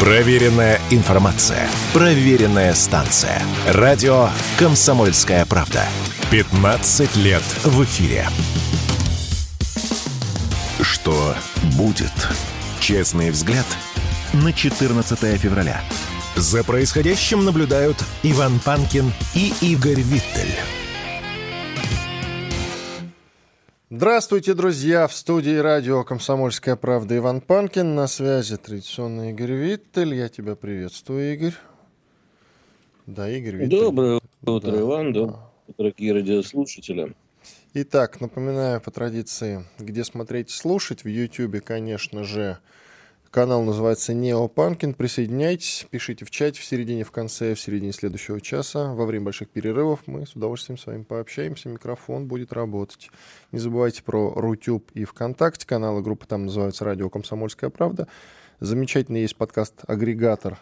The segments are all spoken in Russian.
Проверенная информация. Проверенная станция. Радио «Комсомольская правда». 15 лет в эфире. Что будет? Честный взгляд на 14 февраля. За происходящим наблюдают Иван Панкин и Игорь Виттель. Здравствуйте, друзья! В студии радио «Комсомольская правда» Иван Панкин. На связи традиционный Игорь Виттель. Я тебя приветствую, Игорь. Да, Игорь Виттель. Доброе утро, да. Иван. Доброе утро, дорогие радиослушатели. Итак, напоминаю по традиции, где смотреть и слушать. В YouTube, конечно же, Канал называется Нео Панкин. Присоединяйтесь, пишите в чате в середине, в конце, в середине следующего часа. Во время больших перерывов мы с удовольствием с вами пообщаемся. Микрофон будет работать. Не забывайте про Рутюб и ВКонтакте. Каналы группы там называются «Радио Комсомольская правда». Замечательный есть подкаст-агрегатор,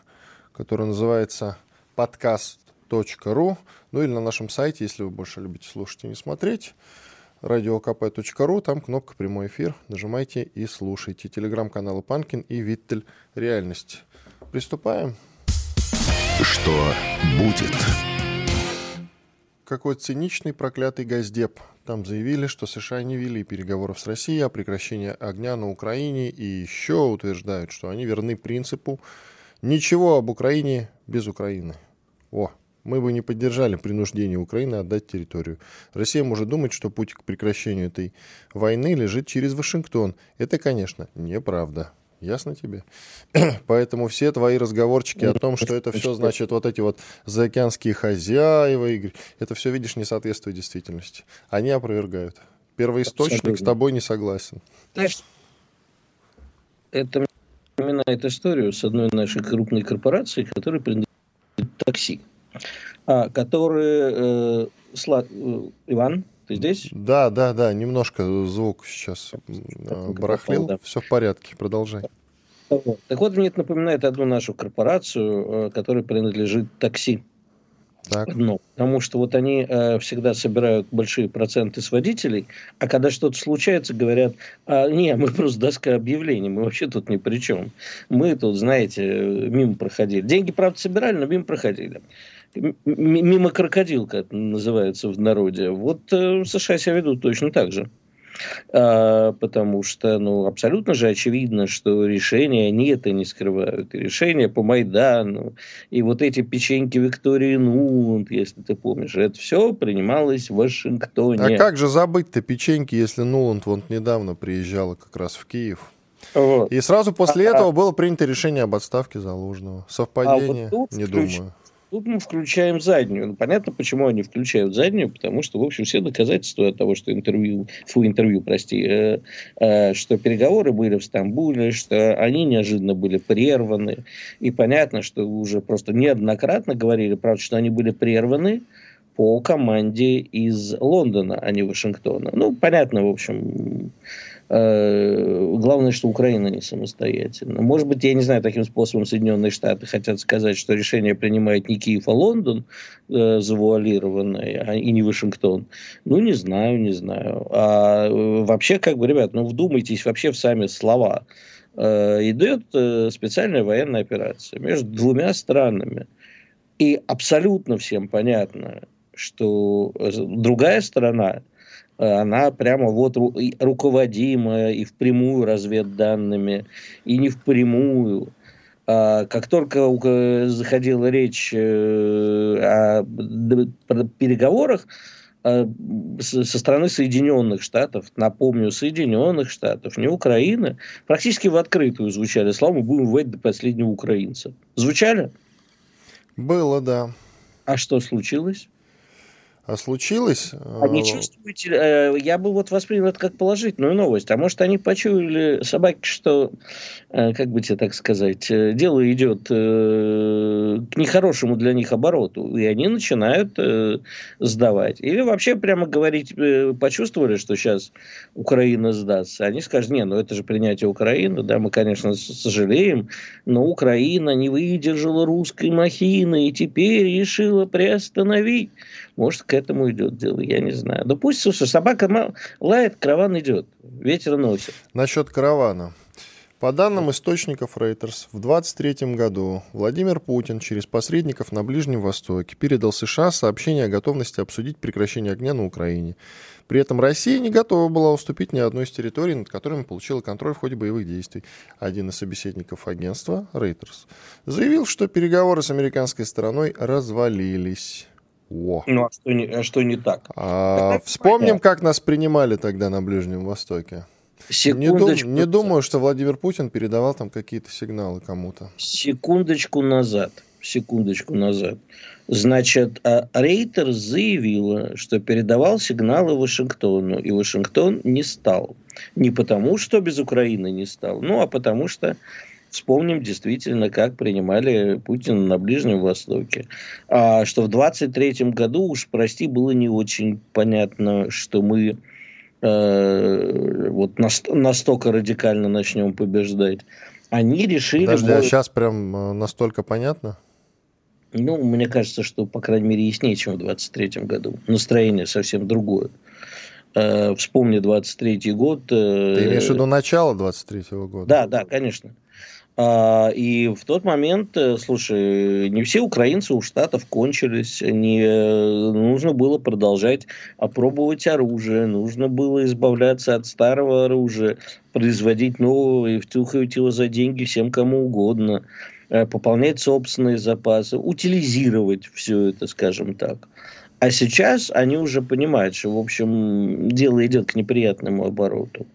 который называется подкаст.ру. Ну или на нашем сайте, если вы больше любите слушать и не смотреть radiokp.ru, там кнопка «Прямой эфир». Нажимайте и слушайте. Телеграм-каналы Панкин и Виттель «Реальность». Приступаем. Что будет? Какой циничный проклятый газдеп. Там заявили, что США не вели переговоров с Россией о прекращении огня на Украине и еще утверждают, что они верны принципу «ничего об Украине без Украины». О, мы бы не поддержали принуждение Украины отдать территорию. Россия может думать, что путь к прекращению этой войны лежит через Вашингтон. Это, конечно, неправда. Ясно тебе? Поэтому все твои разговорчики о том, что это все значит вот эти вот заокеанские хозяева, Игорь, это все, видишь, не соответствует действительности. Они опровергают. Первоисточник с тобой не согласен. Знаешь, это напоминает историю с одной нашей крупной корпорацией, которая принадлежит такси. А, которые... Э, сла... Э, Иван, ты здесь? Да, да, да, немножко звук сейчас барахлил. Да. Все в порядке, продолжай. Так вот, мне это напоминает одну нашу корпорацию, э, которая принадлежит такси. Так. Ну, потому что вот они э, всегда собирают большие проценты с водителей, а когда что-то случается, говорят, а, не, мы просто доска объявлений, мы вообще тут ни при чем. Мы тут, знаете, мимо проходили. Деньги, правда, собирали, но мимо проходили мимо крокодилка это называется в народе. Вот э, США себя ведут точно так же. А, потому что, ну, абсолютно же очевидно, что решения они это не скрывают. И решения по Майдану, и вот эти печеньки Виктории Нуланд, если ты помнишь, это все принималось в Вашингтоне. А как же забыть-то печеньки, если Нуланд вот недавно приезжала как раз в Киев? Вот. И сразу после а, этого было принято решение об отставке Залужного. Совпадение? А вот не ключ, думаю. Тут мы включаем заднюю. Ну, понятно, почему они включают заднюю, потому что, в общем, все доказательства того, что интервью, фу, интервью, прости, э, э, что переговоры были в Стамбуле, что они неожиданно были прерваны. И понятно, что уже просто неоднократно говорили, правда, что они были прерваны по команде из Лондона, а не Вашингтона. Ну, понятно, в общем, главное, что Украина не самостоятельна. Может быть, я не знаю, таким способом Соединенные Штаты хотят сказать, что решение принимает не Киев, а Лондон э, завуалированное, а, и не Вашингтон. Ну, не знаю, не знаю. А э, вообще, как бы, ребят, ну, вдумайтесь вообще в сами слова. Э, идет э, специальная военная операция между двумя странами. И абсолютно всем понятно, что э, другая сторона – она прямо вот руководимая и впрямую разведданными, и не впрямую. А как только заходила речь э, о переговорах со стороны Соединенных Штатов, напомню, Соединенных Штатов, не Украины, практически в открытую звучали слова «мы будем воевать до последнего украинца». Звучали? Было, да. А что случилось? А случилось? А не чувствуете, э, я бы вот воспринял это как положительную новость. А может, они почуяли собаки, что, э, как бы тебе так сказать, э, дело идет к нехорошему для них обороту, и они начинают сдавать. Или вообще прямо говорить, почувствовали, что сейчас Украина сдастся. Они скажут, не, ну это же принятие Украины, да, мы, конечно, сожалеем, но Украина не выдержала русской махины и теперь решила приостановить. Может, к этому идет дело, я не знаю. Да пусть, слушай, собака лает, караван идет, ветер носит. Насчет каравана. По данным источников Reuters, в 2023 году Владимир Путин через посредников на Ближнем Востоке передал США сообщение о готовности обсудить прекращение огня на Украине. При этом Россия не готова была уступить ни одной из территорий, над которыми получила контроль в ходе боевых действий. Один из собеседников агентства, Reuters, заявил, что переговоры с американской стороной развалились. О. Ну а что не, а что не так? А, вспомним, как нас принимали тогда на Ближнем Востоке. Не, дум, не думаю, что Владимир Путин передавал там какие-то сигналы кому-то. Секундочку назад. Секундочку назад. Значит, а Рейтер заявила, что передавал сигналы Вашингтону, и Вашингтон не стал. Не потому, что без Украины не стал, ну, а потому что Вспомним действительно, как принимали Путина на Ближнем Востоке. А что в 23 году, уж прости, было не очень понятно, что мы э, вот настолько радикально начнем побеждать. Они решили... Подожди, а сейчас прям э, настолько понятно? Ну, мне кажется, что, по крайней мере, яснее, чем в 23 году. Настроение совсем другое. Э, вспомни 23 год. Э, Ты имеешь в виду начало 23 года? Да, да, конечно. А, и в тот момент, э, слушай, не все украинцы у Штатов кончились, не, нужно было продолжать опробовать оружие, нужно было избавляться от старого оружия, производить новое, втюхивать его за деньги всем кому угодно, э, пополнять собственные запасы, утилизировать все это, скажем так. А сейчас они уже понимают, что, в общем, дело идет к неприятному обороту.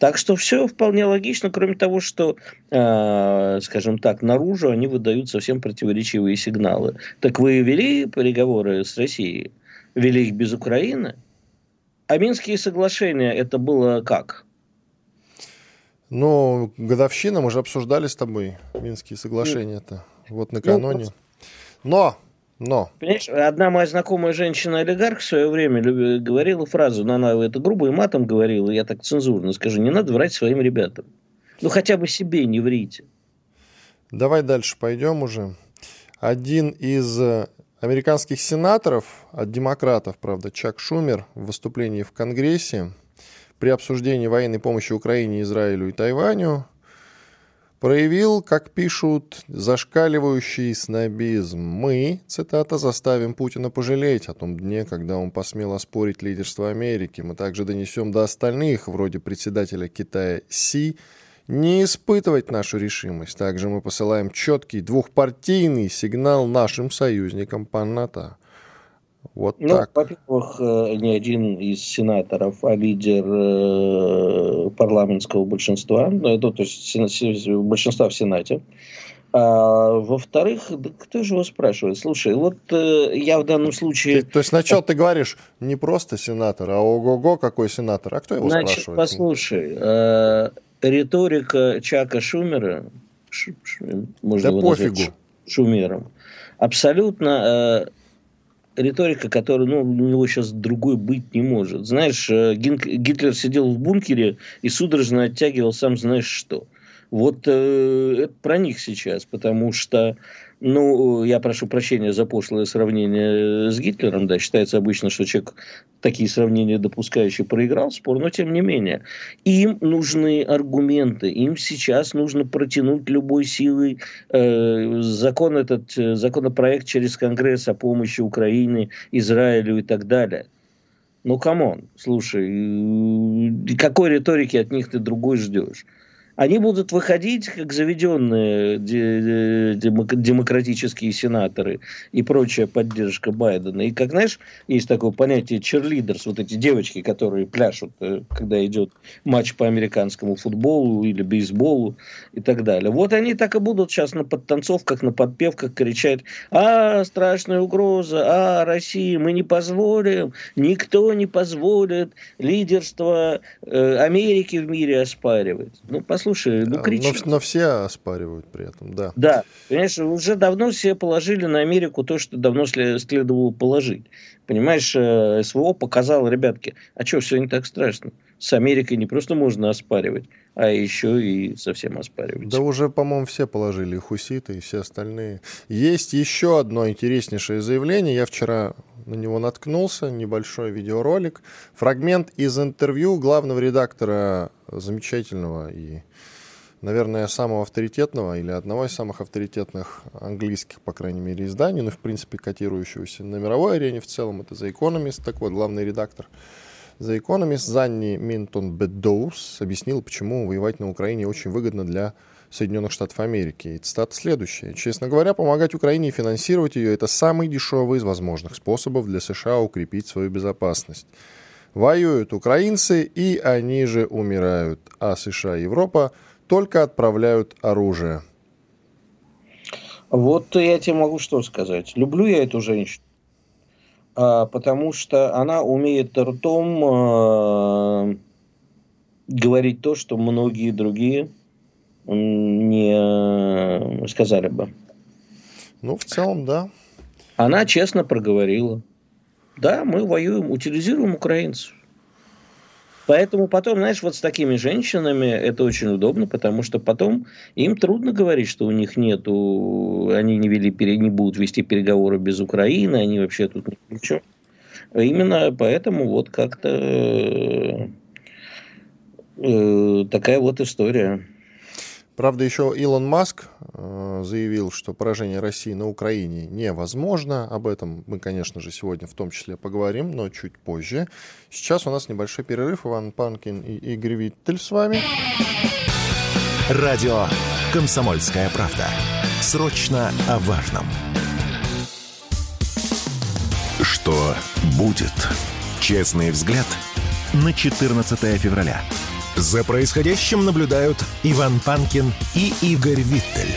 Так что все вполне логично, кроме того, что, э, скажем так, наружу они выдают совсем противоречивые сигналы. Так вы вели переговоры с Россией? Вели их без Украины? А Минские соглашения это было как? Ну, годовщина, мы же обсуждали с тобой Минские соглашения-то. Вот накануне. Ну, Но но. Понимаешь, одна моя знакомая женщина-олигарх в свое время говорила фразу, но она это грубо и матом говорила, я так цензурно скажу, не надо врать своим ребятам. Ну, хотя бы себе не врите. Давай дальше пойдем уже. Один из э, американских сенаторов, от демократов, правда, Чак Шумер, в выступлении в Конгрессе при обсуждении военной помощи Украине, Израилю и Тайваню проявил, как пишут, зашкаливающий снобизм. «Мы, цитата, заставим Путина пожалеть о том дне, когда он посмел оспорить лидерство Америки. Мы также донесем до остальных, вроде председателя Китая Си, не испытывать нашу решимость. Также мы посылаем четкий двухпартийный сигнал нашим союзникам по НАТО. Вот ну, так. Во-первых, э, не один из сенаторов, а лидер э, парламентского большинства, ну, то есть большинства в Сенате. А, во-вторых, кто же его спрашивает? Слушай, вот э, я в данном случае... Ты, то есть сначала ты говоришь не просто сенатор, а ого-го какой сенатор. А кто его Значит, спрашивает? послушай, э, риторика Чака Шумера, ш, ш, можно да пофигу. Шумером, абсолютно э, риторика, которая, ну, у него сейчас другой быть не может. Знаешь, э, Гитлер сидел в бункере и судорожно оттягивал сам знаешь что. Вот э, это про них сейчас, потому что ну, я прошу прощения за пошлое сравнение с Гитлером, да, считается обычно, что человек такие сравнения допускающий проиграл спор, но тем не менее. Им нужны аргументы, им сейчас нужно протянуть любой силой э, закон этот, э, законопроект через Конгресс о помощи Украине, Израилю и так далее. Ну, come on, слушай, э, какой риторики от них ты другой ждешь? Они будут выходить как заведенные демократические сенаторы и прочая поддержка Байдена. И как, знаешь, есть такое понятие cheerleaders, вот эти девочки, которые пляшут, э, когда идет матч по американскому футболу или бейсболу и так далее. Вот они так и будут сейчас на подтанцовках, на подпевках кричать, а, страшная угроза, а, Россия, мы не позволим, никто не позволит лидерство э, Америки в мире оспаривать. Ну, послушай, слушай, ну кричи. Но, но все оспаривают при этом, да. Да, понимаешь, уже давно все положили на Америку то, что давно следовало положить. Понимаешь, э, СВО показало, ребятки, а что, все не так страшно. С Америкой не просто можно оспаривать, а еще и совсем оспаривать. Да уже, по-моему, все положили, и хуситы, и все остальные. Есть еще одно интереснейшее заявление. Я вчера на него наткнулся, небольшой наверное, самого авторитетного или одного из самых авторитетных английских, по крайней мере, изданий, ну, в принципе, котирующегося на мировой арене в целом, это The Economist, так вот, главный редактор The Economist Занни Минтон Бедоус объяснил, почему воевать на Украине очень выгодно для Соединенных Штатов Америки. И цитата следующая. «Честно говоря, помогать Украине и финансировать ее – это самый дешевый из возможных способов для США укрепить свою безопасность. Воюют украинцы, и они же умирают, а США и Европа только отправляют оружие». Вот я тебе могу что сказать. Люблю я эту женщину, потому что она умеет ртом а, говорить то, что многие другие не сказали бы. Ну, в целом, да. Она честно проговорила. Да, мы воюем, утилизируем украинцев. Поэтому потом, знаешь, вот с такими женщинами это очень удобно, потому что потом им трудно говорить, что у них нету, они не, вели, не будут вести переговоры без Украины, они вообще тут ничего. Именно поэтому вот как-то э, такая вот история. Правда, еще Илон Маск э, заявил, что поражение России на Украине невозможно. Об этом мы, конечно же, сегодня в том числе поговорим, но чуть позже. Сейчас у нас небольшой перерыв. Иван Панкин и Игорь Виттель с вами. Радио «Комсомольская правда». Срочно о важном. Что будет? Честный взгляд на 14 февраля. За происходящим наблюдают Иван Панкин и Игорь Виттель.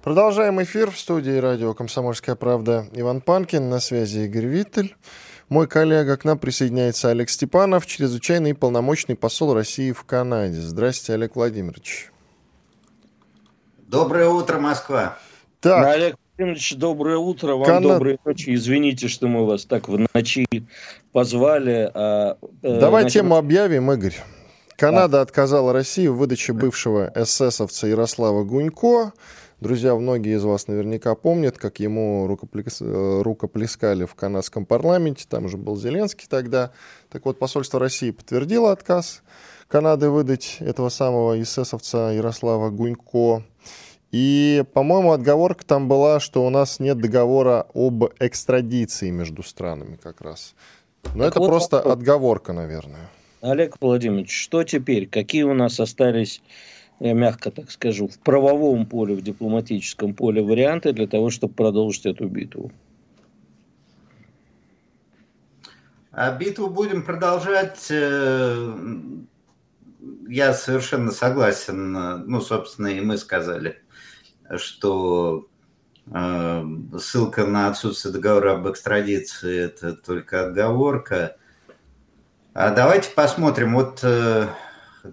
Продолжаем эфир в студии радио «Комсомольская правда». Иван Панкин, на связи Игорь Виттель. Мой коллега, к нам присоединяется Олег Степанов, чрезвычайный и полномочный посол России в Канаде. Здравствуйте, Олег Владимирович. Доброе утро, Москва. Так. Олег Владимирович, доброе утро, вам Кана... доброй ночи. Извините, что мы вас так в ночи позвали. А, э, Давай значит... тему объявим, Игорь. Канада да. отказала России в выдаче бывшего эсэсовца Ярослава Гунько. Друзья, многие из вас наверняка помнят, как ему рукоплес... Э, рукоплескали в канадском парламенте. Там же был Зеленский тогда. Так вот, посольство России подтвердило отказ Канады выдать этого самого эсэсовца Ярослава Гунько. И, по-моему, отговорка там была, что у нас нет договора об экстрадиции между странами как раз. Но так это вот просто вопрос. отговорка, наверное. Олег Владимирович, что теперь? Какие у нас остались, я мягко так скажу, в правовом поле, в дипломатическом поле варианты для того, чтобы продолжить эту битву? А битву будем продолжать. Э, я совершенно согласен. Ну, собственно, и мы сказали что э, ссылка на отсутствие договора об экстрадиции – это только отговорка. А давайте посмотрим. Вот э,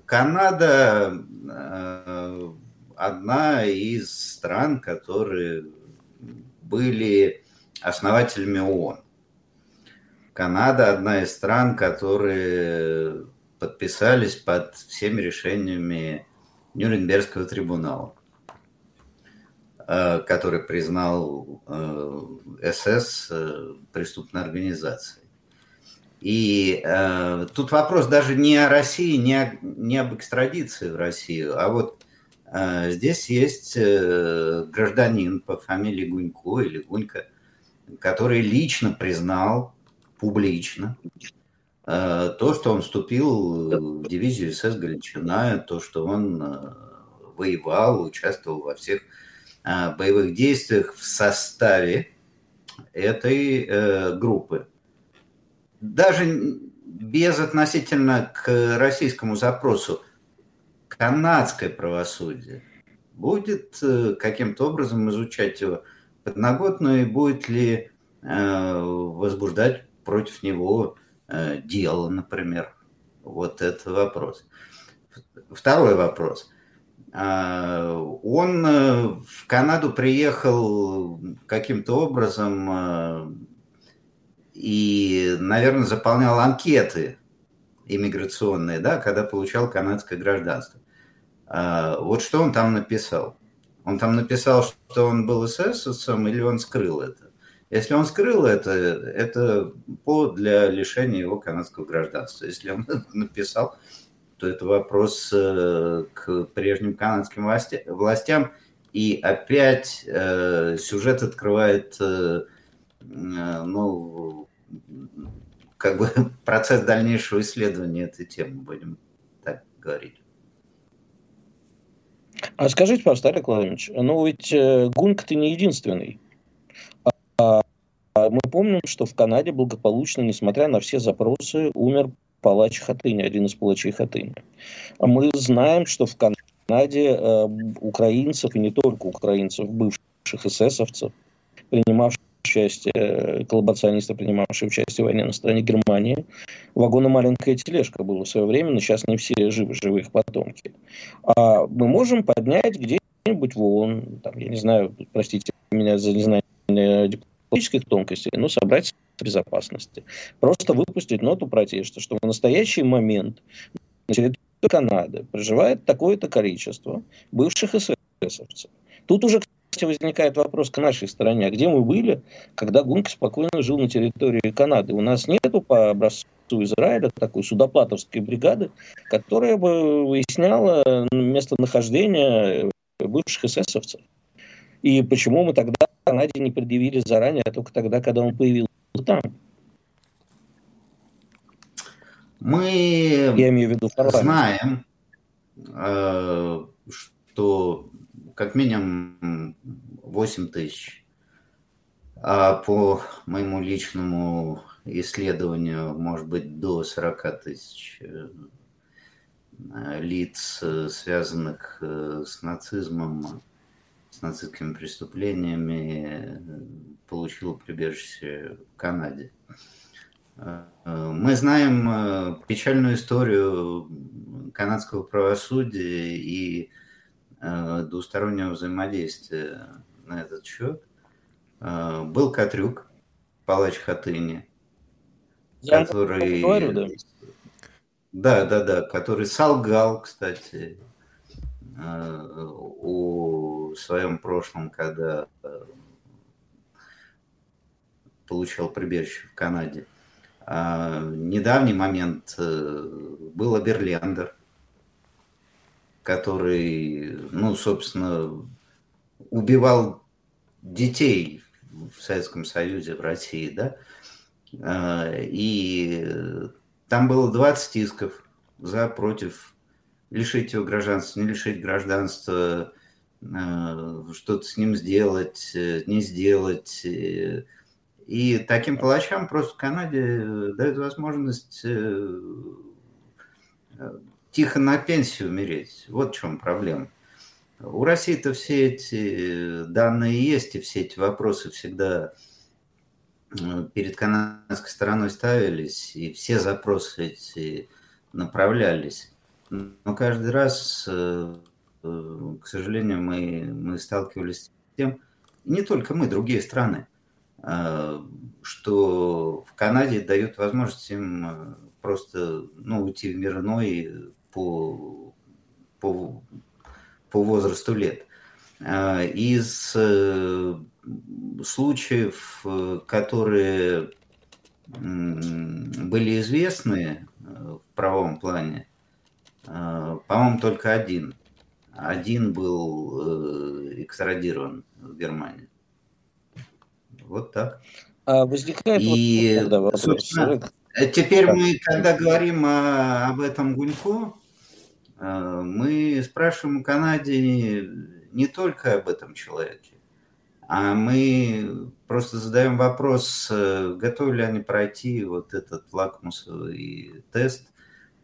Канада э, одна из стран, которые были основателями ООН. Канада одна из стран, которые подписались под всеми решениями Нюрнбергского трибунала. Э, который признал э, СС э, преступной организацией. И э, тут вопрос даже не о России, не, о, не об экстрадиции в Россию, а вот э, здесь есть э, гражданин по фамилии Гунько или Гунька, который лично признал публично э, то, что он вступил в дивизию СС Галичина, то, что он э, воевал, участвовал во всех Э, боевых действиях в составе этой э, группы. Даже без относительно к российскому запросу канадское правосудие будет э, каким-то образом изучать его подноготную и будет ли возбуждать против него дело, например. Вот это вопрос. Второй вопрос – он э, в Канаду приехал каким-то образом э, и, наверное, заполнял анкеты иммиграционные, да, когда получал канадское гражданство. А, вот что он там написал. Он там написал, что он был эсэсовцем или он скрыл это. Если он скрыл это, это повод для лишения его канадского гражданства. Если он написал, то это вопрос э, к прежним канадским властям. И опять э, сюжет открывает ну, как бы процесс дальнейшего исследования этой темы, будем так говорить. А скажите, пожалуйста, Олег Владимирович, ну ведь Гунг ты не единственный. А, а мы помним, что в Канаде благополучно, несмотря на все запросы, умер палач Хатыни, один из палачей Хатыни. А мы знаем, что в Канаде э, украинцев, и не только украинцев, бывших эсэсовцев, принимавших участие, э, коллаборационисты, принимавшие участие в войне на стороне Германии, вагона маленькая тележка была в свое время, но сейчас не все живы, живы их потомки. А мы можем поднять где-нибудь в ООН, там, я не знаю, простите меня за незнание дипломатических тонкостей, но собрать безопасности. Просто выпустить ноту протеста, что в настоящий момент на территории Канады проживает такое-то количество бывших эсэсовцев. Тут уже, кстати, возникает вопрос к нашей стороне. А где мы были, когда Гунки спокойно жил на территории Канады? У нас нету по образцу Израиля такой судоплатовской бригады, которая бы выясняла местонахождение бывших эсэсовцев. И почему мы тогда Канаде не предъявили заранее, а только тогда, когда он появился там? Мы Я имею в виду знаем, э, что как минимум 8 тысяч, а по моему личному исследованию, может быть, до 40 тысяч э, лиц, э, связанных с нацизмом, с нацистскими преступлениями, получил прибежище в Канаде. Мы знаем э, печальную историю канадского правосудия и э, двустороннего взаимодействия на этот счет. Э, был Катрюк, палач Хатыни, Я который... Говорю, да. да, да, да, который солгал, кстати, о своем прошлом, когда получал прибежище в Канаде. А, недавний момент э, был Аберлендер, который, ну, собственно, убивал детей в Советском Союзе, в России, да, и там было 20 исков за, против, лишить его гражданства, не лишить гражданства, а, что-то с ним сделать, э, не сделать, э, и таким палачам просто в Канаде э, дают возможность э, э, тихо на пенсию умереть. Вот в чем проблема. У России-то все эти данные есть, и все эти вопросы всегда перед канадской стороной ставились, и все запросы эти направлялись. Но каждый раз, к сожалению, мы, мы сталкивались с тем, не только мы, другие страны, Э, что в Канаде дают возможность им э, просто ну, уйти в мир иной по, по, по возрасту лет. Э, из случаев, которые были известны в правом плане, по-моему, только один. Один был экстрадирован в Германию. Вот так. А возникает и, вот, вопрос. Собственно, теперь мы, когда говорим о, об этом Гунько, э, мы спрашиваем у Канаде не только об этом человеке, а мы просто задаем вопрос, э, готовы ли они пройти вот этот лакмусовый тест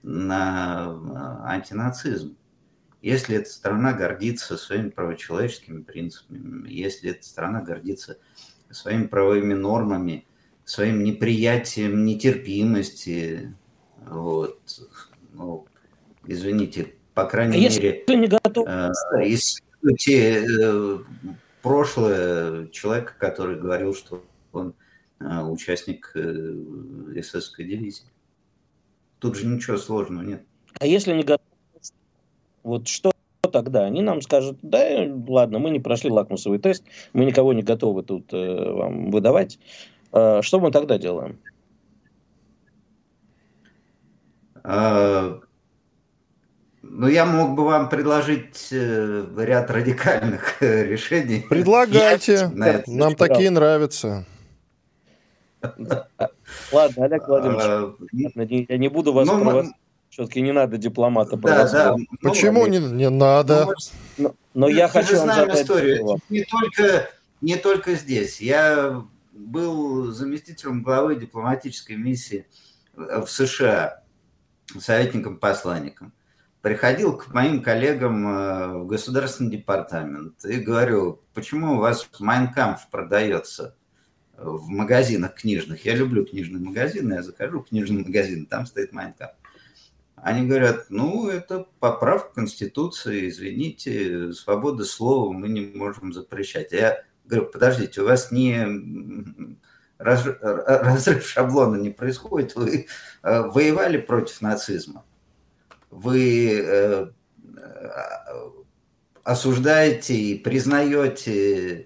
на антинацизм. Если эта страна гордится своими правочеловеческими принципами, если эта страна гордится своими правовыми нормами, своим неприятием, нетерпимости. Вот. Ну, извините, по крайней а мере, не готов... э, исследуйте э, прошлое человека, который говорил, что он э, участник э, эсэсской дивизии. Тут же ничего сложного нет. А если не готов, вот что тогда? Они нам скажут, да, ладно, мы не прошли лакмусовый тест, мы никого не готовы тут э, вам выдавать. Э, что мы тогда делаем? А, ну, я мог бы вам предложить э, ряд радикальных э, решений. Предлагайте. Нам такие нравятся. Ладно, Олег Владимирович, я не буду вас ну, Все-таки не надо дипломата да, да. Почему не, не надо? Но, но я хочу вам задать историю. Не только, не только здесь. Я был заместителем главы дипломатической миссии в США, советником-посланником приходил к моим коллегам э, в государственный департамент и говорю, почему у вас Майнкамп продается в магазинах книжных? Я люблю книжные магазины, я захожу в книжный магазин, там стоит Майнкамп. Они говорят, ну, это поправка Конституции, извините, свобода слова мы не можем запрещать. Я говорю, подождите, у вас не разрыв шаблона не происходит, вы э, воевали против нацизма вы э, осуждаете и признаете э,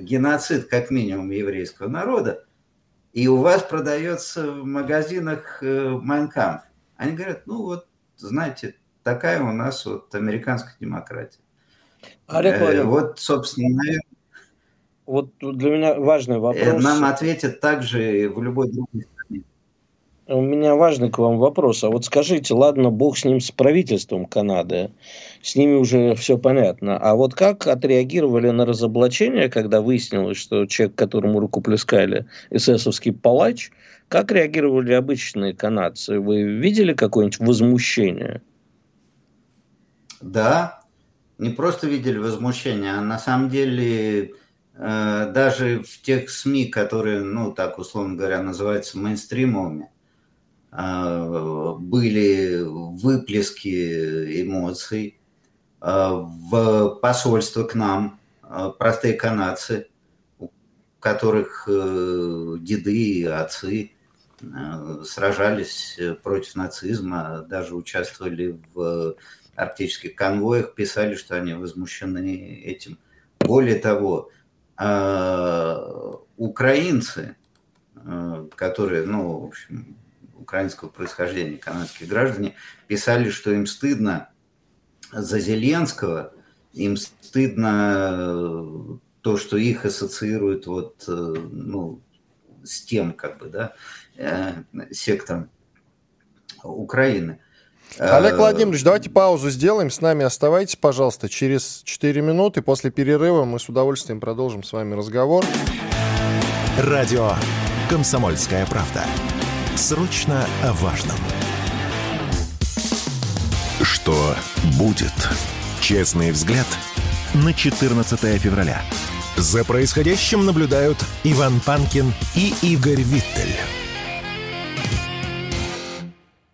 геноцид как минимум еврейского народа, и у вас продается в магазинах э, Майнкамп. Они говорят, ну вот, знаете, такая у нас вот американская демократия. Олег э, вот, собственно, наверное, вот для меня важный вопрос. Нам ответят также в любой другой у меня важный к вам вопрос. А вот скажите, ладно, бог с ним, с правительством Канады, с ними уже все понятно. А вот как отреагировали на разоблачение, когда выяснилось, что человек, которому руку плескали, эсэсовский палач, как реагировали обычные канадцы? Вы видели какое-нибудь возмущение? Да, не просто видели возмущение, а на самом деле э, даже в тех СМИ, которые, ну, так условно говоря, называются мейнстримовыми, были выплески эмоций а, в посольство к нам, а, простые канадцы, у которых э, деды и отцы сражались против нацизма, даже участвовали в арктических конвоях, писали, что они возмущены этим. Более того, украинцы, которые, ну, в общем, украинского происхождения, канадские граждане, писали, что им стыдно за Зеленского, им стыдно э, то, что их ассоциируют вот, э, ну, с тем, как бы, да, э, сектом Украины. Олег Владимирович, давайте паузу сделаем. С нами оставайтесь, пожалуйста, через 4 минуты. После перерыва мы с удовольствием продолжим с вами разговор. Радио «Комсомольская правда». Срочно о важном. Что будет? Честный взгляд на 14 февраля. За происходящим наблюдают Иван Панкин и Игорь Виттель.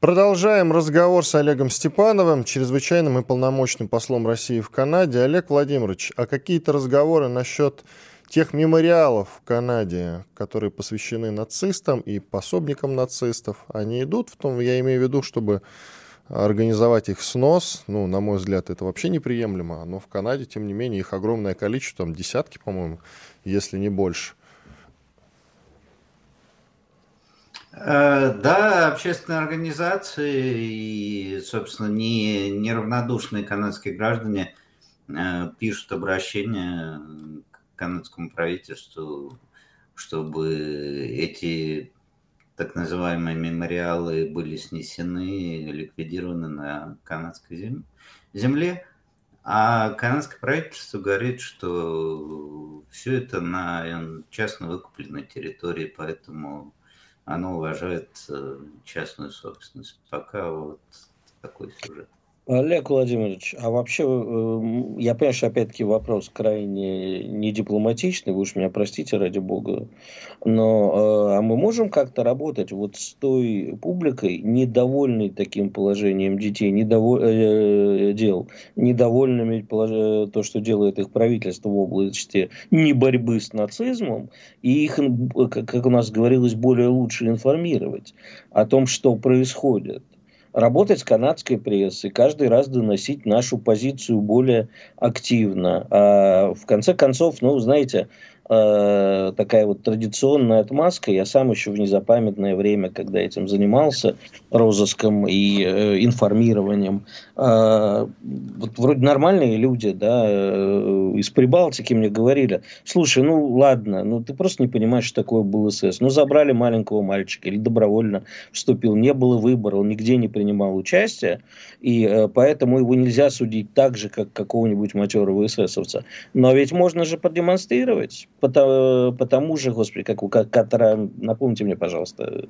Продолжаем разговор с Олегом Степановым, чрезвычайным и полномочным послом России в Канаде. Олег Владимирович, а какие-то разговоры насчет тех мемориалов в Канаде, которые посвящены нацистам и пособникам нацистов, они идут в том, я имею в виду, чтобы организовать их снос, ну, на мой взгляд, это вообще неприемлемо, но в Канаде, тем не менее, их огромное количество, там десятки, по-моему, если не больше. Э, да, общественные организации и, собственно, не, неравнодушные канадские граждане э, пишут обращения канадскому правительству, чтобы эти так называемые мемориалы были снесены, ликвидированы на канадской земле. А канадское правительство говорит, что все это на частно выкупленной территории, поэтому оно уважает э, частную собственность. Пока вот такой сюжет. Олег Владимирович, а вообще, эм, я понимаю, что опять-таки вопрос крайне недипломатичный, вы уж меня простите, ради бога, но э, а мы можем как-то работать вот с той публикой, недовольной таким положением детей, недоволь, э, дел, недовольными положением, то, что делает их правительство в области не борьбы с нацизмом, и их, как у нас говорилось, более лучше информировать о том, что происходит работать с канадской прессой, каждый раз доносить нашу позицию более активно. А в конце концов, ну, знаете, э, такая вот традиционная отмазка. Я сам еще в незапамятное время, когда этим занимался, розыском и э, информированием, э, вот вроде нормальные люди, да, э, из Прибалтики мне говорили, слушай, ну ладно, ну ты просто не понимаешь, что такое был СС. Ну забрали маленького мальчика или добровольно вступил, не было выбора, он нигде не принимал участия, и э, поэтому его нельзя судить так же, как какого-нибудь матерого эсэсовца. Но ведь можно же продемонстрировать по, по тому же, господи, как у Катара, напомните мне, пожалуйста.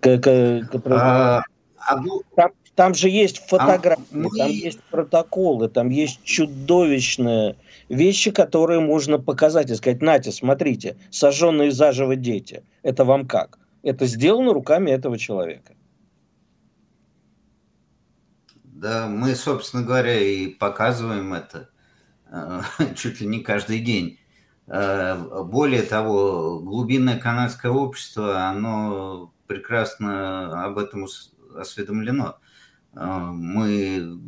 К, к, к, а, а, там, там же есть а фотографии, а мы... там есть протоколы, там есть чудовищные вещи, которые можно показать и сказать, Натя, смотрите, сожженные заживо дети, это вам как? Это сделано руками этого человека. Да, мы, собственно говоря, и показываем это э, чуть ли не каждый день. Э, более того, глубинное канадское общество, оно прекрасно об этом осведомлено. Э, мы,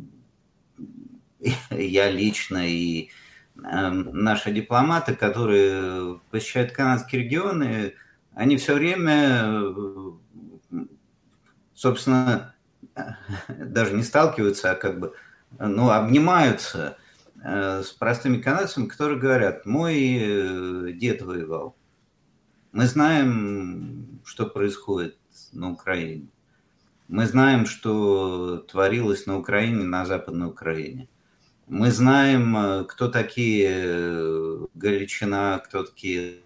я лично и э, наши дипломаты, которые посещают канадские регионы, они все время, собственно, даже не сталкиваются, а как бы, ну, обнимаются – с простыми канадцами, которые говорят, мой э, дед воевал. Мы знаем, что происходит на Украине. Мы знаем, что творилось на Украине, на Западной Украине. Мы знаем, э, кто такие Галичина, кто такие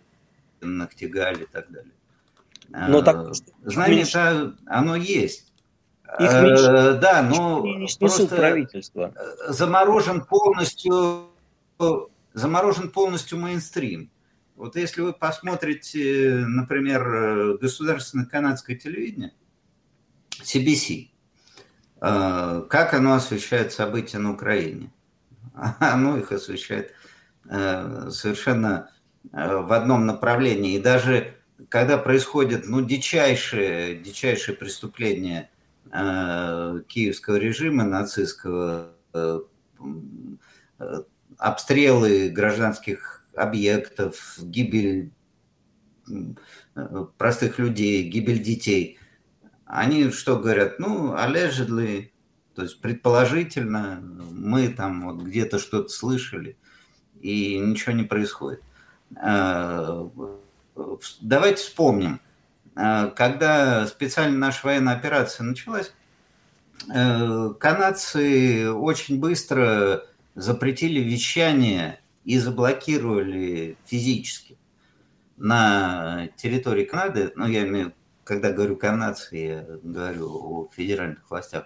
Нахтигаль и так далее. Но так, Знание это оно есть. Их э, да, но просто правительство. заморожен полностью, заморожен полностью мейнстрим. Вот если вы посмотрите, например, государственное канадское телевидение, CBC, э, как оно освещает события на Украине? Оно их освещает э, совершенно в одном направлении. И даже когда происходит ну, дичайшее преступление Э, киевского режима нацистского, э, э, обстрелы гражданских объектов, гибель простых людей, гибель детей. Они что говорят? Ну, allegedly, то есть предположительно, мы там вот где-то что-то слышали, и ничего не происходит. Давайте вспомним – Э, когда специально наша военная операция началась, э, канадцы очень быстро запретили вещание и заблокировали физически на территории Канады, ну, я имею, когда говорю канадцы, я говорю о федеральных властях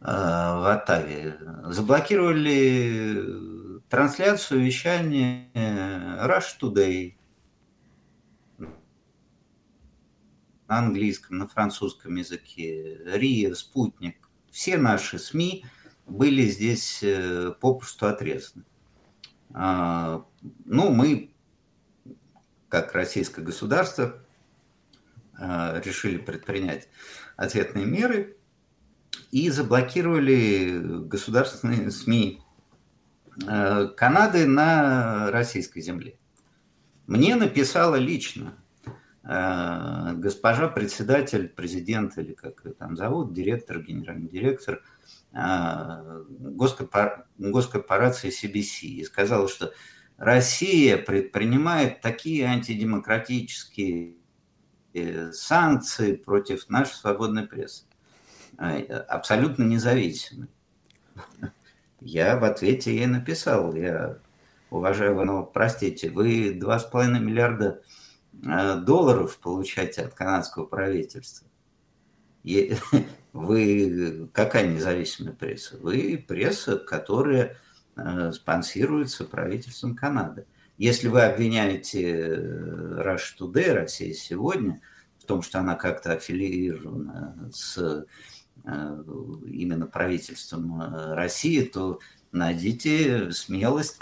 э, в Оттаве, заблокировали трансляцию вещания Rush Today, на английском, на французском языке, РИА, Спутник, все наши СМИ были здесь э, попросту отрезаны. А, ну, мы, как российское государство, а, решили предпринять ответные меры и заблокировали государственные СМИ э, Канады на российской земле. Мне написала лично Э, госпожа председатель, президент или как ее там зовут, директор, генеральный директор э, госкорпорации CBC и сказала, что Россия предпринимает такие антидемократические э, санкции против нашей свободной прессы, абсолютно независимой. Я в ответе ей написал, я уважаю, но простите, вы 2,5 миллиарда Э, долларов получаете от канадского правительства. Вы какая независимая пресса? Вы пресса, которая э, спонсируется правительством Канады. Если вы обвиняете э, Rush Today, Россия сегодня, в том, что она как-то аффилирована с именно правительством России, то найдите смелость,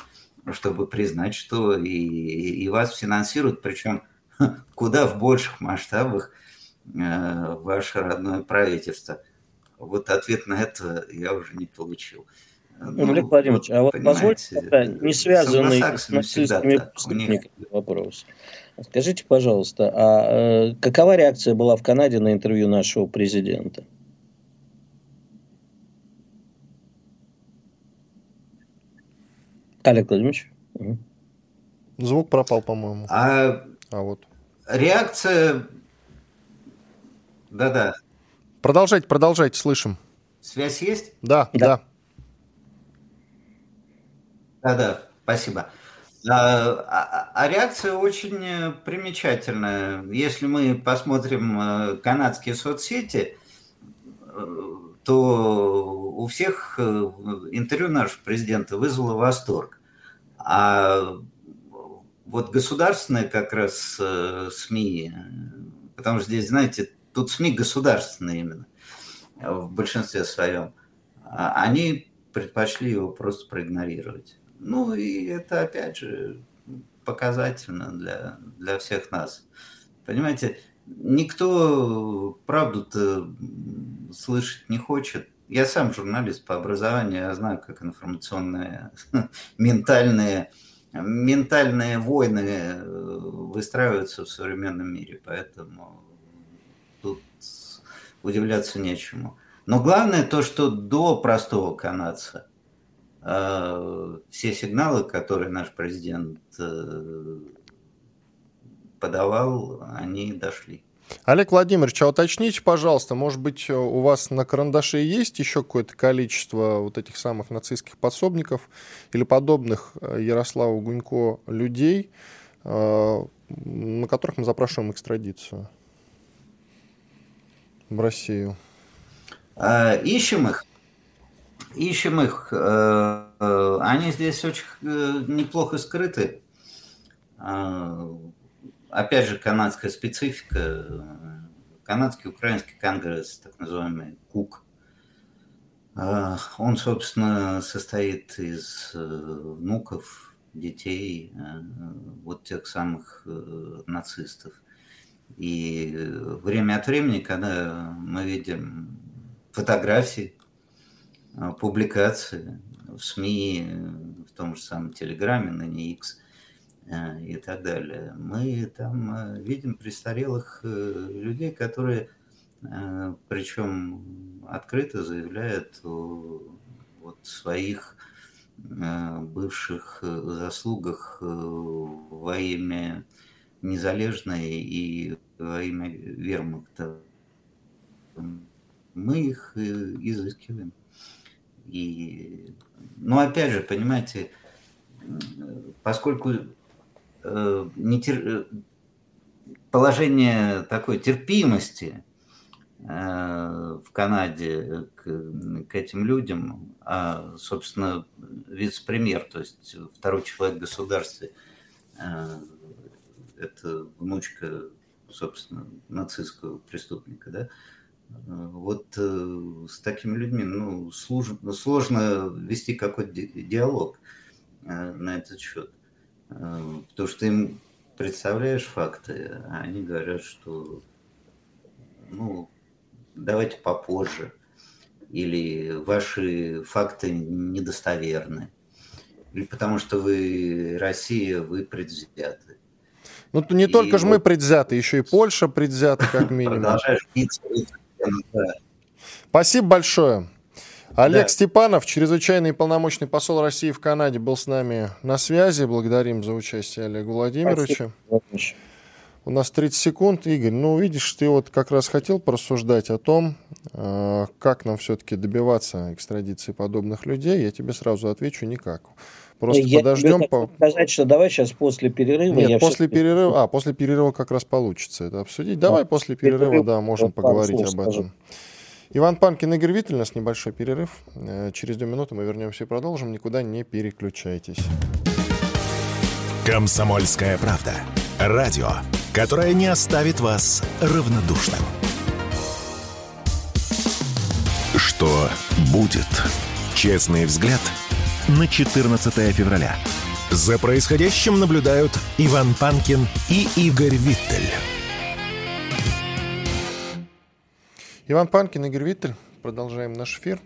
чтобы признать, что и, и вас финансируют, причем куда в больших масштабах э, ваше родное правительство. Вот ответ на это я уже не получил. ну, Олег Владимирович, а вот позвольте не связанный с нацистскими преступниками них... вопрос. Скажите, пожалуйста, а э, какова реакция была в Канаде на интервью нашего президента? Олег Владимирович? Угу. Звук пропал, по-моему. А, а вот. Реакция... Да-да. Продолжайте, продолжайте, слышим. Связь есть? Да, да. Да-да, спасибо. А, а, а реакция очень примечательная. Если мы посмотрим э, канадские соцсети, э, то у всех э, интервью нашего президента вызвало восторг. А вот государственные как раз СМИ, потому что здесь, знаете, тут СМИ государственные именно в большинстве своем, а они предпочли его просто проигнорировать. Ну и это, опять же, показательно для, для всех нас. Понимаете, никто правду-то слышать не хочет. Я сам журналист по образованию, я знаю, как информационные, ментальные, ментальные войны выстраиваются в современном мире, поэтому тут удивляться нечему. Но главное то, что до простого канадца э, все сигналы, которые наш президент э, подавал, они дошли. Олег Владимирович, а уточните, пожалуйста, может быть, у вас на карандаше есть еще какое-то количество вот этих самых нацистских подсобников или подобных э, Ярославу Гунько людей, на которых мы запрашиваем экстрадицию в Россию? Ищем их. Ищем их. Э, э, они здесь очень э, неплохо скрыты. Опять же, канадская специфика. Канадский украинский конгресс, так называемый КУК. А, он, собственно, состоит из внуков, детей вот тех самых нацистов. И время от времени, когда мы видим фотографии, публикации в СМИ, в том же самом Телеграме, на а, и так далее. Мы там а, видим престарелых э, людей, которые причем открыто заявляют о вот своих бывших э, заслугах э, во имя незалежной и во имя вермахта мы их изыскиваем. И, ну, опять же, понимаете, поскольку не тер... Э, положение такой терпимости э, в Канаде к, к этим людям, а, собственно, вице-премьер, то есть второй человек в государстве, э, это внучка, собственно, нацистского преступника, да, вот э, с такими людьми ну, сложно, сложно вести какой-то диалог э, на этот счет. Э, потому что им представляешь факты, а они говорят, что ну, давайте попозже. Или ваши факты недостоверны. Или потому что вы Россия, вы предвзяты. Ну, не и только же вот... мы предвзяты, еще и Польша предвзята, как минимум. Спасибо большое. Олег да. Степанов, чрезвычайный и полномочный посол России в Канаде, был с нами на связи. Благодарим за участие Олега Владимировича. Спасибо. У нас 30 секунд. Игорь, ну, видишь, ты вот как раз хотел порассуждать о том, э, как нам все-таки добиваться экстрадиции подобных людей. Я тебе сразу отвечу, никак. Просто я подождем. По... сказать, что давай сейчас после перерыва. Нет, после перерыва. А, после перерыва как раз получится это обсудить. Давай а, после перерыва, перерыв, да, можем поговорить об этом. Скажу. Иван Панкин, Игорь Виттель, у нас небольшой перерыв. Э, через две минуты мы вернемся и продолжим. Никуда не переключайтесь. Комсомольская правда. Радио, которое не оставит вас равнодушным. Что будет? Честный взгляд на 14 февраля. За происходящим наблюдают Иван Панкин и Игорь Виттель. Иван Панкин, Игорь Виттель. Продолжаем наш эфир.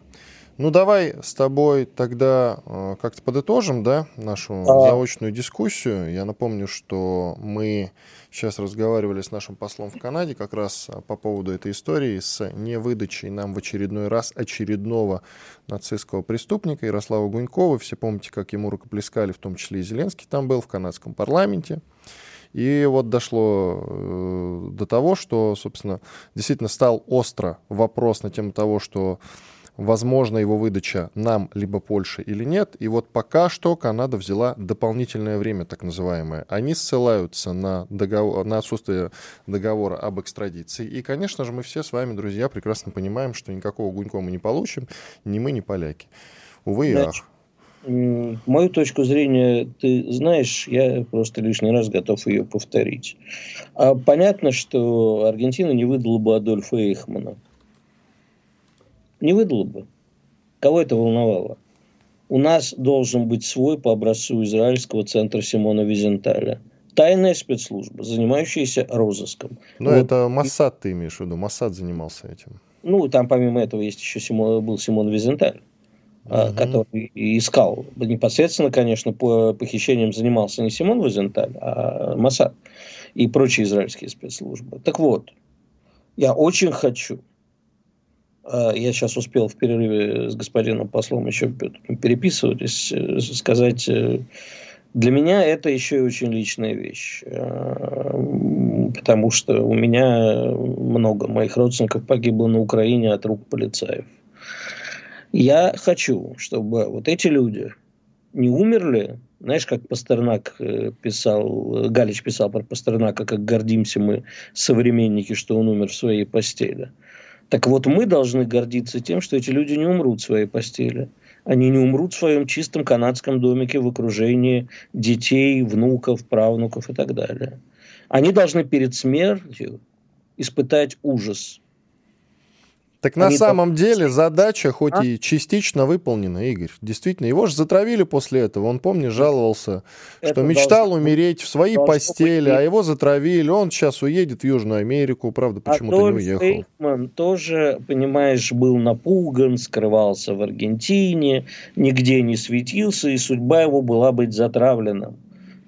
Ну, давай с тобой тогда э, как-то подытожим, да, нашу а... заочную дискуссию. Я напомню, что мы сейчас разговаривали с нашим послом в Канаде как раз э, по поводу этой истории с невыдачей нам в очередной раз очередного нацистского преступника Ярослава Гунькова. Все помните, как ему рукоплескали, в том числе и Зеленский там был в канадском парламенте. И вот дошло э, до того, что, собственно, действительно стал остро вопрос на тему того, что возможно его выдача нам, либо Польше или нет. И вот пока что Канада взяла дополнительное время, так называемое. Они ссылаются на, договор, на отсутствие договора об экстрадиции. И, конечно же, мы все с вами, друзья, прекрасно понимаем, что никакого Гунько мы не получим, ни мы, ни поляки. Увы и ах. Мою точку зрения ты знаешь, я просто лишний раз готов ее повторить. А понятно, что Аргентина не выдала бы Адольфа Эйхмана. Не выдало бы. Кого это волновало? У нас должен быть свой по образцу израильского центра Симона Визенталя. Тайная спецслужба, занимающаяся розыском. Ну, вот. это Моссад ты имеешь в виду. Моссад занимался этим. Ну, там помимо этого есть еще Симон, был Симон Визенталь, угу. который искал непосредственно, конечно, по похищениям занимался не Симон Визенталь, а Моссад и прочие израильские спецслужбы. Так вот, я очень хочу, а, я сейчас успел в перерыве с господином послом еще переписывались, э, сказать, э, для меня это еще и очень личная вещь, а, потому что у меня много моих родственников погибло на Украине от рук полицаев. Я хочу, чтобы вот эти люди не умерли, знаешь, как Пастернак э, писал, Галич писал про Пастернака, как гордимся мы, современники, что он умер в своей постели – так вот, мы должны гордиться тем, что эти люди не умрут в своей постели. Они не умрут в своем чистом канадском домике в окружении детей, внуков, правнуков и так далее. Они должны перед смертью испытать ужас – так на самом по... деле задача хоть а? и частично выполнена, Игорь. Действительно, его же затравили после этого. Он, помнишь, жаловался, Это что мечтал должно... умереть в своей постели, быть... а его затравили. Он сейчас уедет в Южную Америку, правда, почему-то не уехал. Эйхман тоже, понимаешь, был напуган, скрывался в Аргентине, нигде не светился, и судьба его была быть затравленным.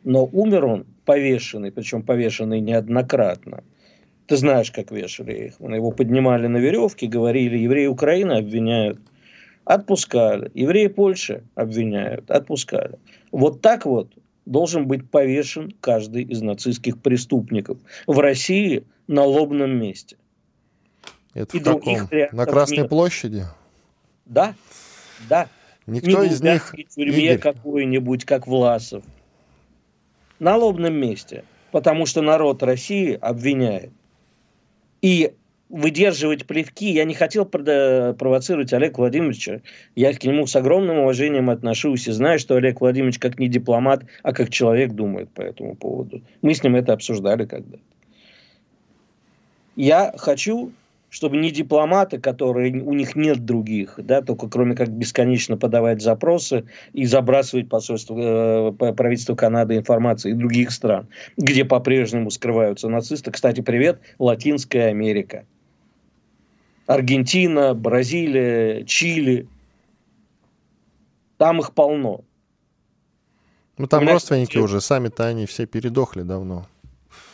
Но умер он повешенный, причем повешенный неоднократно. Ты знаешь, как вешали их. Его поднимали на веревке, говорили, евреи Украины обвиняют. Отпускали. Евреи Польши обвиняют. Отпускали. Вот так вот должен быть повешен каждый из нацистских преступников в России на лобном месте. Это И в каком? На Красной нет. площади? Да, да. Никто Не из них... в тюрьме Игорь. какой-нибудь, как Власов. На лобном месте. Потому что народ России обвиняет. И выдерживать плевки. Я не хотел провоцировать Олега Владимировича. Я к нему с огромным уважением отношусь и знаю, что Олег Владимирович как не дипломат, а как человек думает по этому поводу. Мы с ним это обсуждали когда-то. Я хочу чтобы не дипломаты, которые у них нет других, да, только кроме как бесконечно подавать запросы и забрасывать посольство, э, правительство Канады информации и других стран, где по-прежнему скрываются нацисты. Кстати, привет, Латинская Америка. Аргентина, Бразилия, Чили. Там их полно. Ну там родственники уже, сами-то они все передохли давно.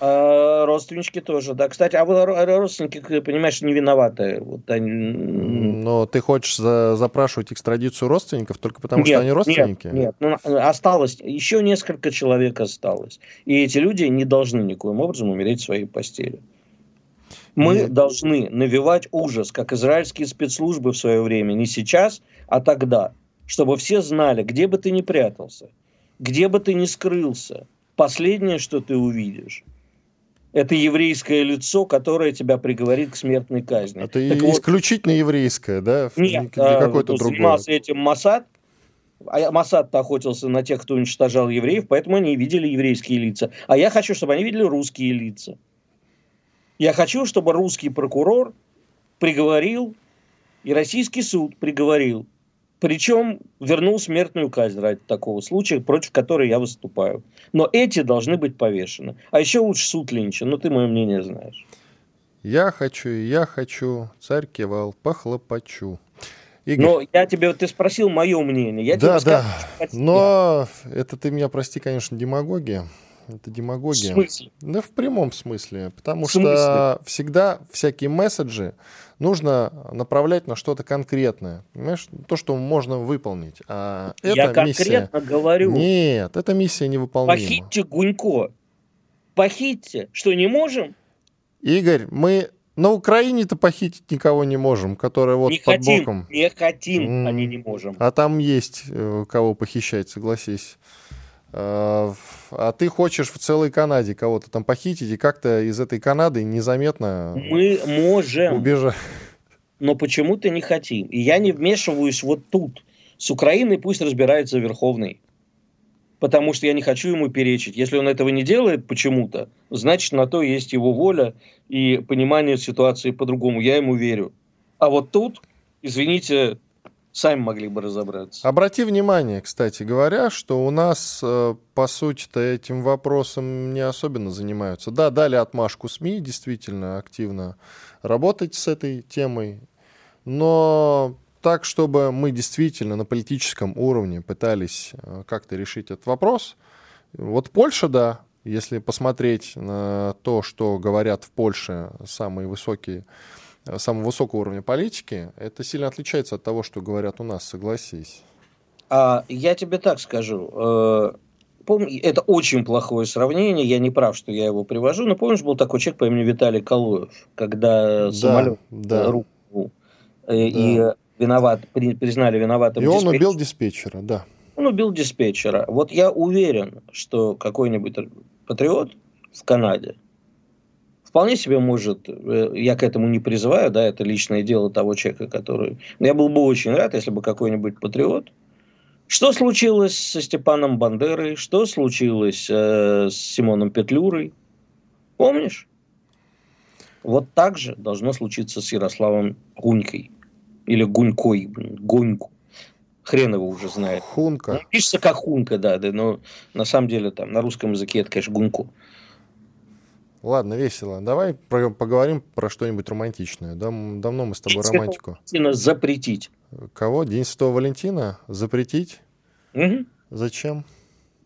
А, родственнички тоже, да. Кстати, а вы родственники, понимаешь, не виноваты. Вот они... Но ты хочешь за, запрашивать экстрадицию родственников только потому, нет, что они родственники? Нет, нет. Ну, осталось, еще несколько человек осталось. И эти люди не должны никоим образом умереть в своей постели. Мы нет. должны навевать ужас, как израильские спецслужбы в свое время, не сейчас, а тогда, чтобы все знали, где бы ты ни прятался, где бы ты ни скрылся, последнее, что ты увидишь, это еврейское лицо, которое тебя приговорит к смертной казни. Это так исключительно вот, еврейское, да? Нет, не, не какое-то другое. занимался этим Масад, а Масад охотился на тех, кто уничтожал евреев, поэтому они видели еврейские лица. А я хочу, чтобы они видели русские лица. Я хочу, чтобы русский прокурор приговорил, и российский суд приговорил причем вернул смертную казнь ради такого случая, против которой я выступаю. Но эти должны быть повешены. А еще лучше суд Линча, но ты мое мнение знаешь. Я хочу, я хочу, царь кивал, похлопочу. Игорь. Но я тебе, ты спросил мое мнение. Я да, тебе да. Скажу, Но это ты меня прости, конечно, демагогия. Это демагогия. В смысле? Да в прямом смысле. Потому в смысле? что всегда всякие месседжи нужно направлять на что-то конкретное. Понимаешь? То, что можно выполнить. А Я конкретно миссия... говорю. Нет, эта миссия невыполнима. Похитьте Гунько. Похитьте. Что, не можем? Игорь, мы на Украине-то похитить никого не можем, которые вот не под хотим, боком. Не хотим, они не можем. А там есть э, кого похищать, согласись. А, а ты хочешь в целой Канаде кого-то там похитить и как-то из этой Канады незаметно Мы можем. убежать. Но почему-то не хотим. И я не вмешиваюсь вот тут. С Украиной пусть разбирается Верховный. Потому что я не хочу ему перечить. Если он этого не делает почему-то, значит, на то есть его воля и понимание ситуации по-другому. Я ему верю. А вот тут, извините, сами могли бы разобраться. Обрати внимание, кстати говоря, что у нас, э, по сути-то, этим вопросом не особенно занимаются. Да, дали отмашку СМИ, действительно активно работать с этой темой, но так, чтобы мы действительно на политическом уровне пытались э, как-то решить этот вопрос. Вот Польша, да, если посмотреть на то, что говорят в Польше самые высокие самого высокого уровня политики, это сильно отличается от того, что говорят у нас, согласись. А, я тебе так скажу. Э, помни, это очень плохое сравнение, я не прав, что я его привожу, но помнишь, был такой человек по имени Виталий Калуев, когда да, самолет да. рухнул, э, да. и виноват, признали виноватым И он убил диспетчера, да. Он убил диспетчера. Вот я уверен, что какой-нибудь патриот в Канаде вполне себе может, э, я к этому не призываю, да, это личное дело того человека, который... Я был бы очень рад, если бы какой-нибудь патриот... Что случилось со Степаном Бандерой? Что случилось э, с Симоном Петлюрой? Помнишь? Вот так же должно случиться с Ярославом Гунькой. Или Гунькой, Гуньку. Хрен его уже знает. Хунка. Ну, пишется как Хунка, да, да, но на самом деле там на русском языке это, конечно, Гунько. Ладно, весело. Давай про, поговорим про что-нибудь романтичное. Дам, давно мы с тобой День романтику. Валентина запретить. Кого? День Святого Валентина? Запретить? Угу. Зачем?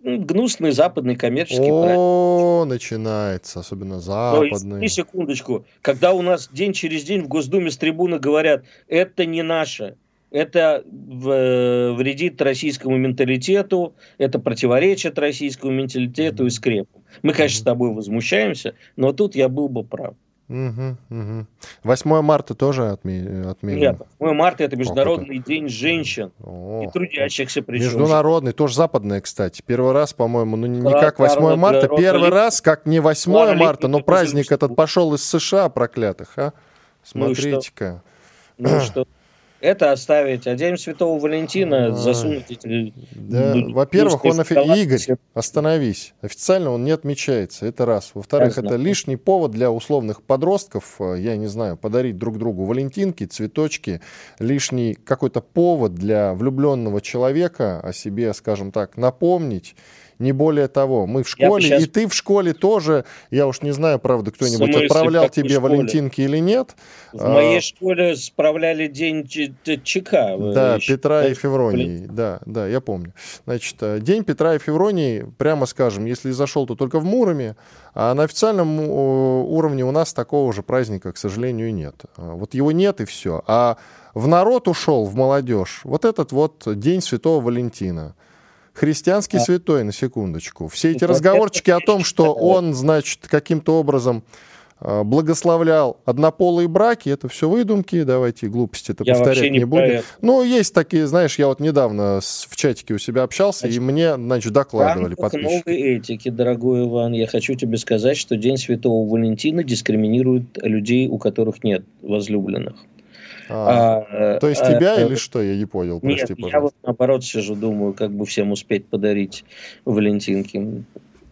Ну, гнусный западный коммерческий О, праздник. начинается, особенно западный. И секундочку. Когда у нас день через день в Госдуме с трибуны говорят, это не наше, это вредит российскому менталитету, это противоречит российскому менталитету и скрепу. Мы, конечно, с тобой возмущаемся, но тут я был бы прав. Угу, угу. 8 марта тоже отме... отметим? Нет, 8 марта это Международный день женщин О, и трудящихся причем. Международный, тоже западный, кстати. Первый раз, по-моему, ну не, как 8 марта, первый раз, как не 8 марта, но праздник этот пошел из США проклятых, а? Смотрите-ка. Ну что? Это оставить, а День Святого Валентина а, засунуть эти... Да, во-первых, он... Офи... Игорь, остановись. Официально он не отмечается, это раз. Во-вторых, это лишний повод для условных подростков, э, я не знаю, подарить друг другу валентинки, цветочки, лишний какой-то повод для влюбленного человека о себе, скажем так, напомнить не более того. Мы в школе, сейчас... и ты в школе тоже, я уж не знаю, правда, кто-нибудь отправлял тебе валентинки или нет. В а... моей школе справляли день ЧК. Да, еще. Петра и Февронии, да, да, я помню. Значит, э, день Петра и Февронии, прямо скажем, если зашел, то только в Муроме, а на официальном уровне у нас такого же праздника, к сожалению, нет. А вот его нет и все. А в народ ушел, в молодежь, вот этот вот День Святого Валентина – христианский а. святой, на секундочку. Все эти разговорчики о том, что он, значит, каким-то образом а, благословлял однополые браки, это все выдумки, давайте глупости это повторять не, не будем. Ну, есть такие, знаешь, я вот недавно в чатике у себя общался, значит, и мне, значит, докладывали подписчики. новой этики, дорогой Иван, я хочу тебе сказать, что День Святого Валентина дискриминирует людей, у которых нет возлюбленных. А, а, то есть а, тебя а, или что? Я не понял. Прости, нет, пожалуйста. я вот наоборот сижу, думаю, как бы всем успеть подарить Валентинки.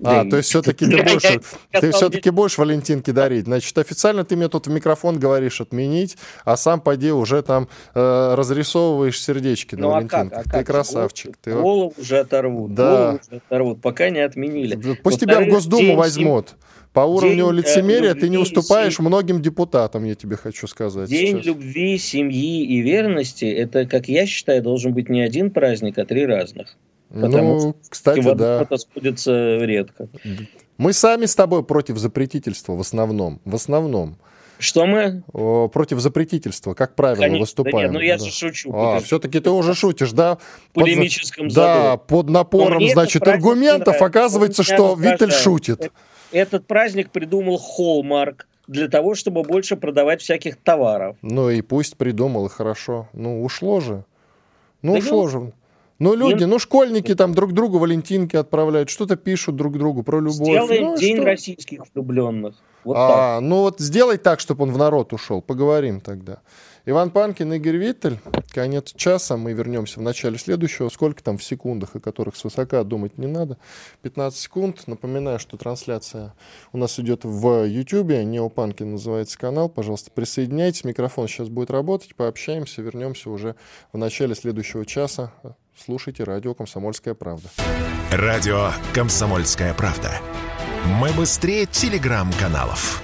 А, то есть все-таки ты будешь, ты все-таки будешь Валентинки дарить. Значит, официально ты мне тут в микрофон говоришь отменить, а сам поди уже там э, разрисовываешь сердечки на ну, Валентинках. А как, а как? Ты красавчик. Голову, ты... голову уже оторвут. Да. Голову уже оторвут, пока не отменили. Пусть тебя в Госдуму возьмут. По уровню день, лицемерия любви, ты не уступаешь семь... многим депутатам, я тебе хочу сказать. День сейчас. любви, семьи и верности, это, как я считаю, должен быть не один праздник, а три разных. Потому ну, что, кстати, да. Это сходится редко. Мы сами с тобой против запретительства в основном. В основном. Что мы? О, против запретительства, как правило, Конечно, выступаем. Да нет, ну я да. же шучу. А, все-таки ты уже шутишь, да? В полемическом под, Да, под напором, значит, аргументов оказывается, что Виттель шутит. Этот праздник придумал Холмарк для того, чтобы больше продавать всяких товаров. Ну и пусть придумал, и хорошо. Ну, ушло же. Ну, да ушло ну, же. Ну, люди, ну, школьники там друг другу валентинки отправляют, что-то пишут друг другу про любовь. Сделаем ну, день что? российских влюбленных. Вот а, так. ну вот сделай так, чтобы он в народ ушел. Поговорим тогда. Иван Панкин, Игорь Виттель. Конец часа. Мы вернемся в начале следующего. Сколько там в секундах, о которых свысока думать не надо. 15 секунд. Напоминаю, что трансляция у нас идет в YouTube. Неопанкин называется канал. Пожалуйста, присоединяйтесь. Микрофон сейчас будет работать. Пообщаемся. Вернемся уже в начале следующего часа. Слушайте радио «Комсомольская правда». Радио «Комсомольская правда». Мы быстрее телеграм-каналов.